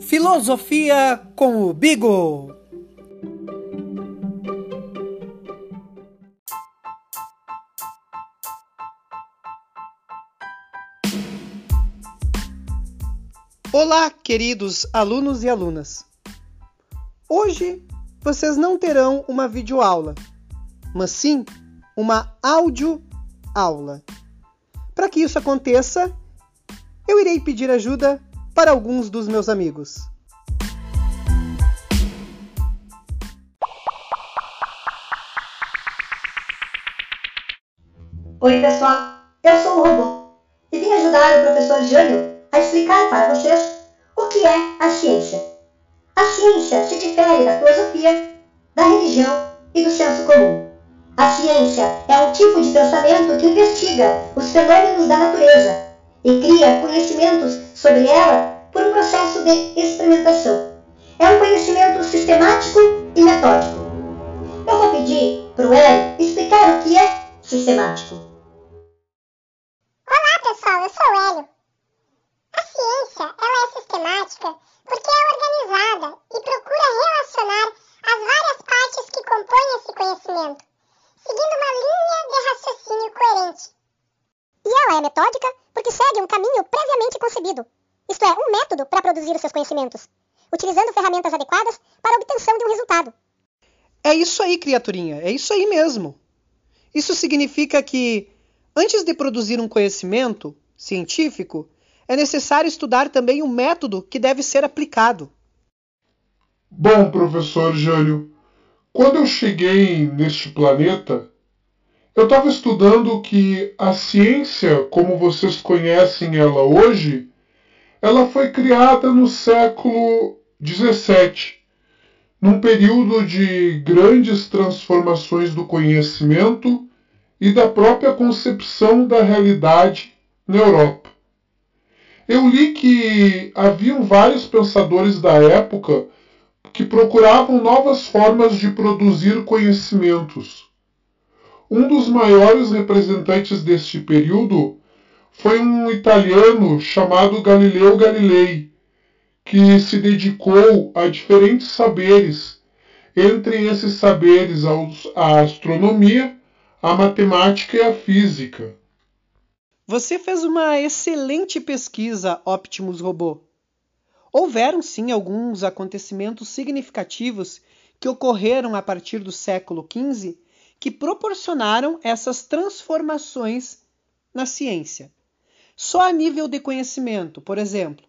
Filosofia com o Bigo. Olá, queridos alunos e alunas. Hoje vocês não terão uma videoaula, mas sim uma áudio-aula. Para que isso aconteça, eu irei pedir ajuda para alguns dos meus amigos. Oi, pessoal. Eu sou o Robô e vim ajudar o professor Jânio a explicar para vocês o que é a ciência. A ciência se difere da filosofia, da religião e do senso comum. A ciência é um tipo de pensamento que investiga os fenômenos da natureza e cria conhecimentos sobre ela por um processo de experimentação. É um conhecimento sistemático e metódico. Eu vou pedir para o Hélio explicar o que é sistemático. Olá pessoal, eu sou o Hélio. A ciência ela é sistemática porque é organizada e procura relacionar as várias partes que compõem esse conhecimento, seguindo uma linha de raciocínio coerente. E ela é metódica porque segue um caminho previamente concebido, isto é, um método para produzir os seus conhecimentos, utilizando ferramentas adequadas para a obtenção de um resultado. É isso aí, criaturinha, é isso aí mesmo. Isso significa que, antes de produzir um conhecimento científico, é necessário estudar também o método que deve ser aplicado. Bom, professor Jânio, quando eu cheguei neste planeta, eu estava estudando que a ciência, como vocês conhecem ela hoje, ela foi criada no século XVII, num período de grandes transformações do conhecimento e da própria concepção da realidade na Europa. Eu li que haviam vários pensadores da época que procuravam novas formas de produzir conhecimentos. Um dos maiores representantes deste período foi um italiano chamado Galileu Galilei, que se dedicou a diferentes saberes, entre esses saberes a astronomia, a matemática e a física. Você fez uma excelente pesquisa, Optimus Robô. Houveram sim alguns acontecimentos significativos que ocorreram a partir do século XV que proporcionaram essas transformações na ciência. Só a nível de conhecimento, por exemplo,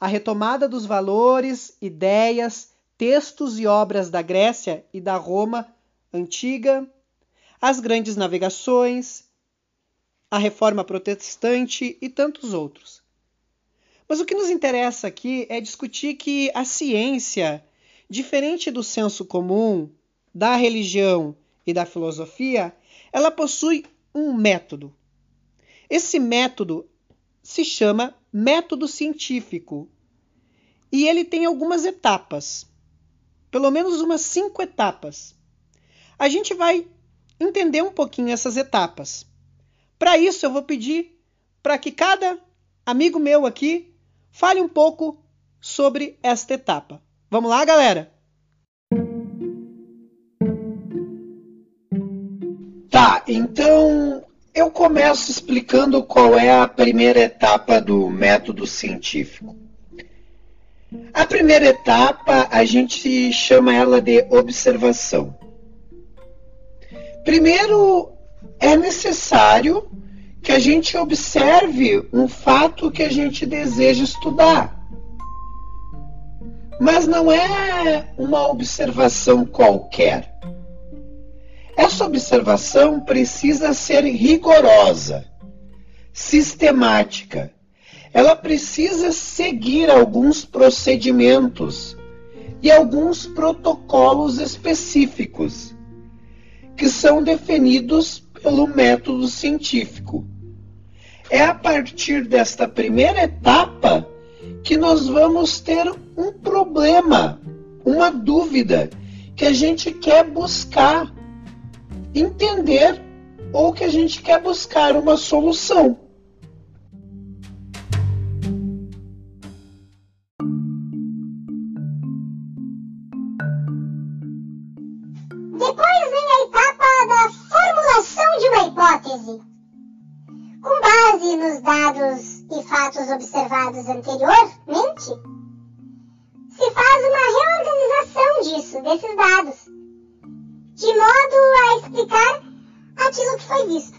a retomada dos valores, ideias, textos e obras da Grécia e da Roma antiga, as grandes navegações, a reforma protestante e tantos outros. Mas o que nos interessa aqui é discutir que a ciência, diferente do senso comum, da religião e da filosofia, ela possui um método. Esse método se chama método científico. E ele tem algumas etapas, pelo menos umas cinco etapas. A gente vai entender um pouquinho essas etapas. Para isso, eu vou pedir para que cada amigo meu aqui fale um pouco sobre esta etapa. Vamos lá, galera? Tá, então eu começo explicando qual é a primeira etapa do método científico. A primeira etapa a gente chama ela de observação. Primeiro, é necessário que a gente observe um fato que a gente deseja estudar. Mas não é uma observação qualquer. Essa observação precisa ser rigorosa, sistemática. Ela precisa seguir alguns procedimentos e alguns protocolos específicos que são definidos pelo método científico. É a partir desta primeira etapa que nós vamos ter um problema, uma dúvida que a gente quer buscar entender ou que a gente quer buscar uma solução. Depois vem a etapa da formulação de uma hipótese. Com base nos dados e fatos observados anteriormente, se faz uma reorganização disso, desses dados de modo a explicar aquilo que foi visto.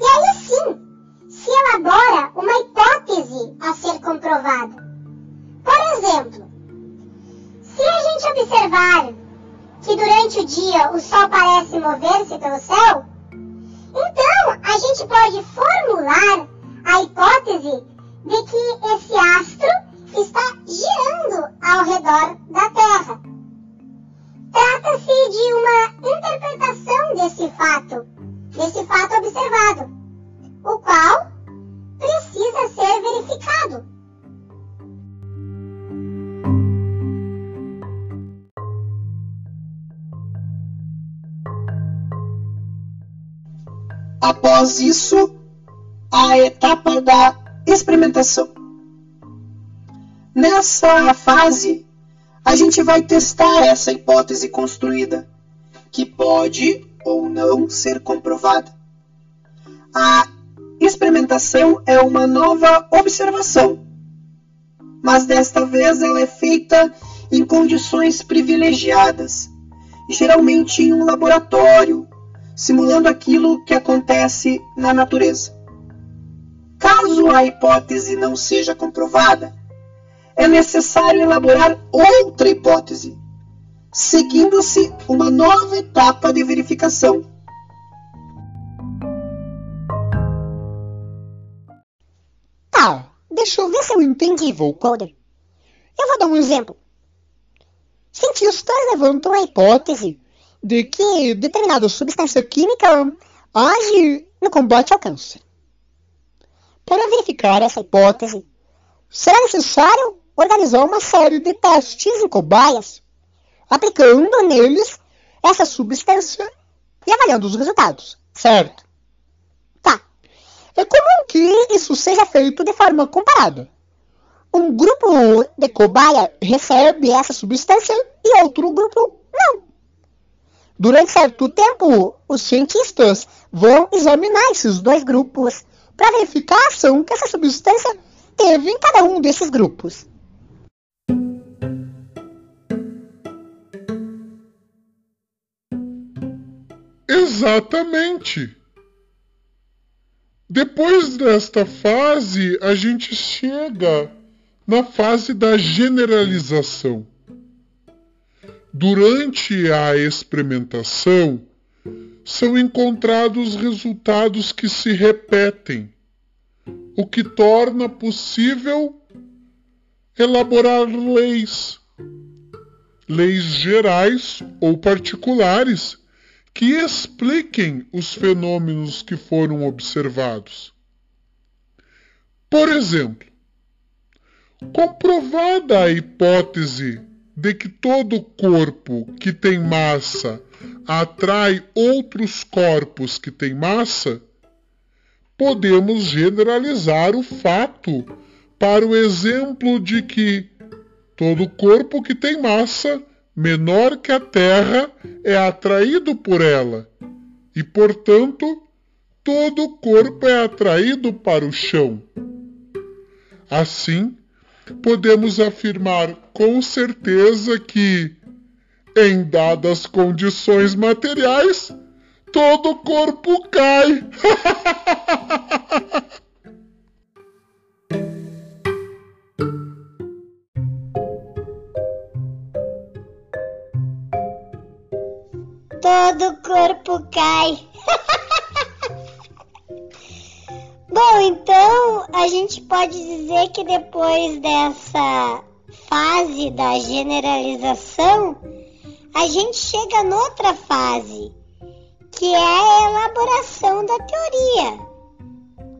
E aí sim, se elabora uma hipótese a ser comprovada. Por exemplo, se a gente observar que durante o dia o Sol parece mover-se pelo céu, então a gente pode formular a hipótese de que experimentação. Nessa fase, a gente vai testar essa hipótese construída, que pode ou não ser comprovada. A experimentação é uma nova observação, mas desta vez ela é feita em condições privilegiadas, geralmente em um laboratório, simulando aquilo que acontece na natureza. Caso a hipótese não seja comprovada, é necessário elaborar outra hipótese, seguindo-se uma nova etapa de verificação. Tá, deixa eu ver se eu entendi, Volcoder. Eu vou dar um exemplo. Cientistas levantam a hipótese de que determinada substância química age no combate ao câncer. Para verificar essa hipótese, será necessário organizar uma série de testes em cobaias, aplicando neles essa substância e avaliando os resultados, certo? Tá. É comum que isso seja feito de forma comparada. Um grupo de cobaia recebe essa substância e outro grupo não. Durante certo tempo, os cientistas vão examinar esses dois grupos para verificar a ação que essa substância teve em cada um desses grupos. Exatamente. Depois desta fase, a gente chega na fase da generalização. Durante a experimentação, são encontrados resultados que se repetem, o que torna possível elaborar leis, leis gerais ou particulares que expliquem os fenômenos que foram observados. Por exemplo, comprovada a hipótese de que todo corpo que tem massa atrai outros corpos que têm massa, podemos generalizar o fato para o exemplo de que todo corpo que tem massa menor que a Terra é atraído por ela, e, portanto, todo corpo é atraído para o chão. Assim, podemos afirmar com certeza que, em dadas condições materiais, todo corpo cai. todo corpo cai. Bom, então a gente pode dizer que depois dessa fase da generalização, a gente chega noutra fase, que é a elaboração da teoria.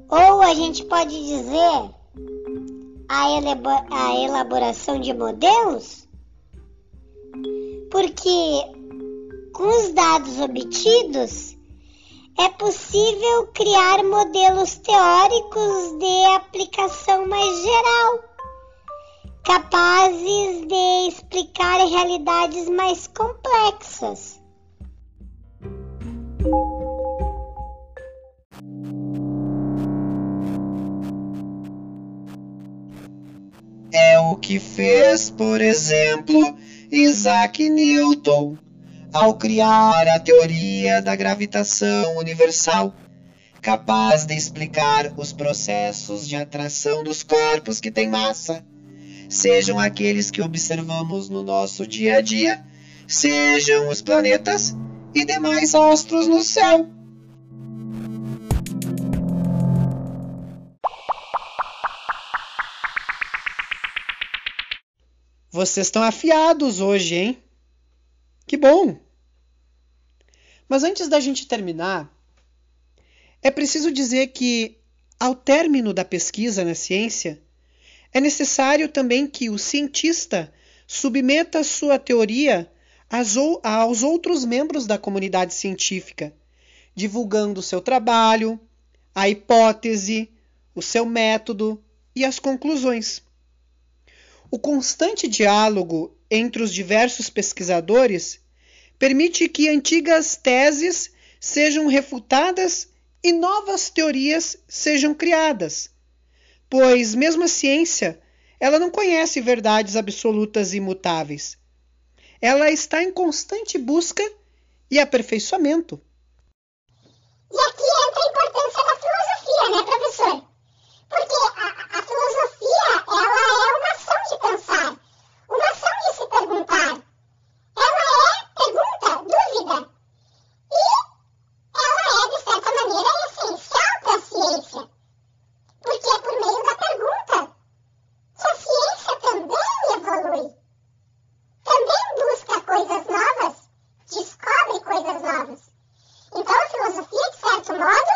Ou a gente pode dizer a, elaboração de modelos, porque com os dados obtidos, é possível criar modelos teóricos de aplicação mais geral, capazes de explicar realidades mais complexas. o que fez, por exemplo, Isaac Newton ao criar a teoria da gravitação universal, capaz de explicar os processos de atração dos corpos que têm massa, sejam aqueles que observamos no nosso dia a dia, sejam os planetas e demais astros no céu. Vocês estão afiados hoje, hein? Que bom! Mas antes da gente terminar, é preciso dizer que, ao término da pesquisa na ciência, é necessário também que o cientista submeta sua teoria aos outros membros da comunidade científica, divulgando seu trabalho, a hipótese, o seu método e as conclusões. O constante diálogo entre os diversos pesquisadores permite que antigas teses sejam refutadas e novas teorias sejam criadas, pois mesmo a ciência, ela não conhece verdades absolutas e imutáveis. Ela está em constante busca e aperfeiçoamento entra a importância da filosofia, né, professor? Porque a, a filosofia, ela é uma ação de pensar, uma ação de se perguntar. Ela é pergunta, dúvida. E ela é, de certa maneira, essencial para a ciência. Porque é por meio da pergunta que a ciência também evolui. Também busca coisas novas, descobre coisas novas. Então a filosofia, de certo modo,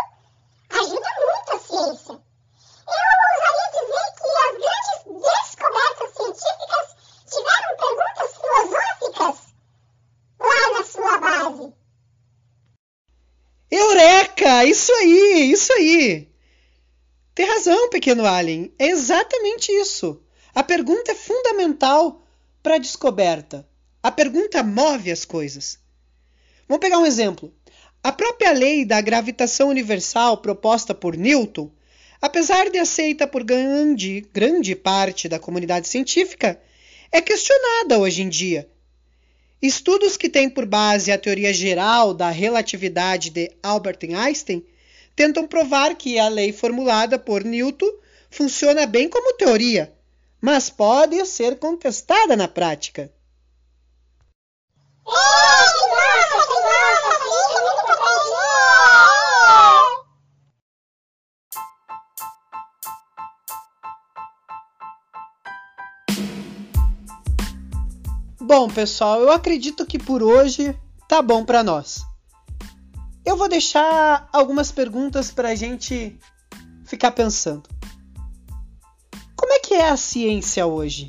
ajuda muito a ciência. Eu ousaria dizer que as grandes descobertas científicas tiveram perguntas filosóficas lá na sua base. Eureka! Isso aí, isso aí! Tem razão, pequeno Alien. É exatamente isso. A pergunta é fundamental para a descoberta. A pergunta move as coisas. Vamos pegar um exemplo. A própria lei da gravitação universal proposta por Newton apesar de aceita por grande, grande parte da comunidade científica, é questionada hoje em dia. Estudos que têm por base a teoria geral da relatividade de Albert Einstein tentam provar que a lei formulada por Newton funciona bem como teoria, mas pode ser contestada na prática. Bom, pessoal, eu acredito que por hoje tá bom para nós. Vou deixar algumas perguntas para a gente ficar pensando. Como é que é a ciência hoje?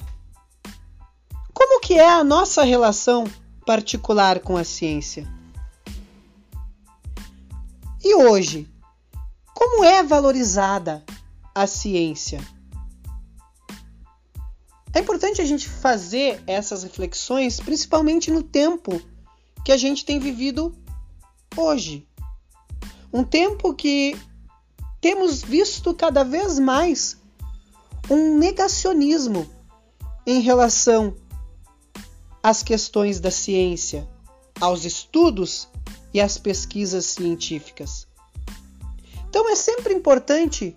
Como que é a nossa relação particular com a ciência? E hoje, como é valorizada a ciência? É importante a gente fazer essas reflexões, principalmente no tempo que a gente tem vivido hoje. Um tempo que temos visto cada vez mais um negacionismo em relação às questões da ciência, aos estudos e às pesquisas científicas. Então é sempre importante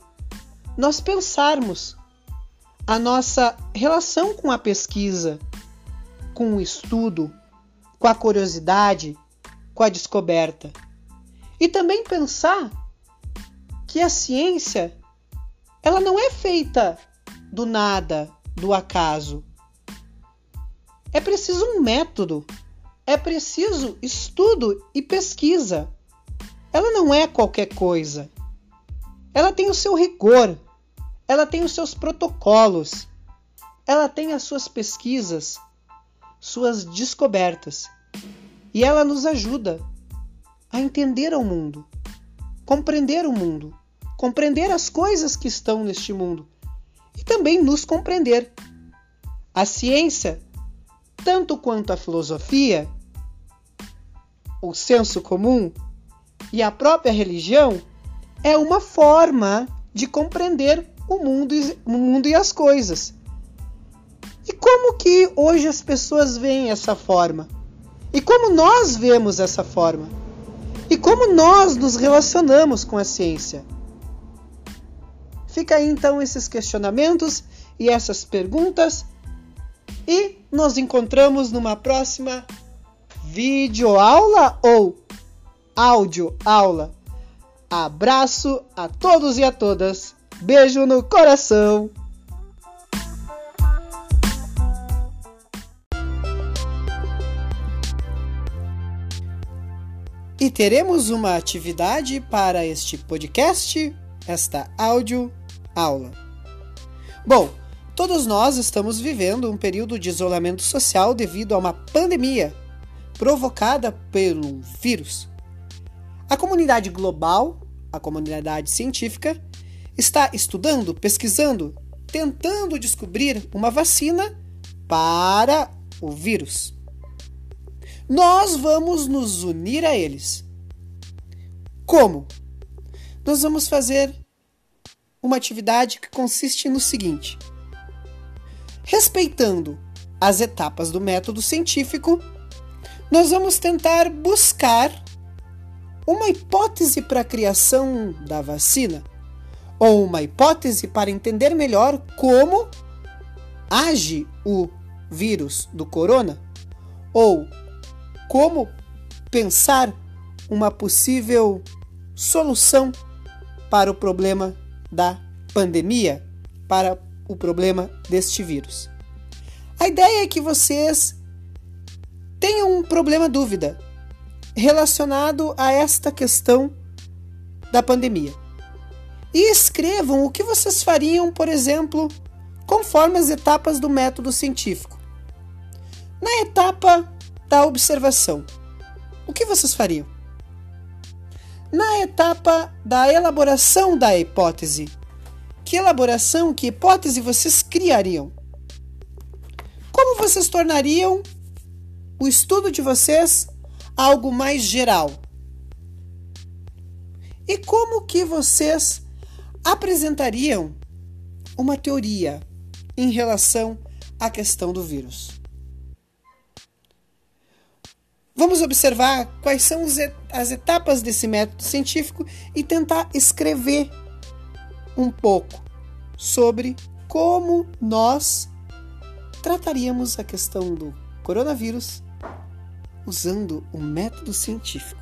nós pensarmos a nossa relação com a pesquisa, com o estudo, com a curiosidade, com a descoberta. E também pensar que a ciência ela não é feita do nada, do acaso. É preciso um método, é preciso estudo e pesquisa. Ela não é qualquer coisa. Ela tem o seu rigor, ela tem os seus protocolos, ela tem as suas pesquisas, suas descobertas. E ela nos ajuda a entender o mundo, compreender o mundo, compreender as coisas que estão neste mundo e também nos compreender. A ciência, tanto quanto a filosofia, o senso comum e a própria religião, é uma forma de compreender o mundo, o mundo e as coisas. E como que hoje as pessoas veem essa forma? E como nós vemos essa forma? E como nós nos relacionamos com a ciência? Fica aí então esses questionamentos e essas perguntas e nos encontramos numa próxima videoaula ou áudio aula. Abraço a todos e a todas. Beijo no coração. E teremos uma atividade para este podcast, esta áudio aula. Bom, todos nós estamos vivendo um período de isolamento social devido a uma pandemia provocada pelo vírus. A comunidade global, a comunidade científica, está estudando, pesquisando, tentando descobrir uma vacina para o vírus. Nós vamos nos unir a eles. Como? Nós vamos fazer uma atividade que consiste no seguinte: respeitando as etapas do método científico, nós vamos tentar buscar uma hipótese para a criação da vacina ou uma hipótese para entender melhor como age o vírus do corona ou como pensar uma possível solução para o problema da pandemia, para o problema deste vírus. A ideia é que vocês tenham um problema dúvida relacionado a esta questão da pandemia. E escrevam o que vocês fariam, por exemplo, conforme as etapas do método científico. Na etapa da observação, o que vocês fariam? Na etapa da elaboração da hipótese, que elaboração, que hipótese vocês criariam? Como vocês tornariam o estudo de vocês algo mais geral. E como que vocês apresentariam uma teoria em relação à questão do vírus? Vamos observar quais são as etapas desse método científico e tentar escrever um pouco sobre como nós trataríamos a questão do coronavírus usando o método científico.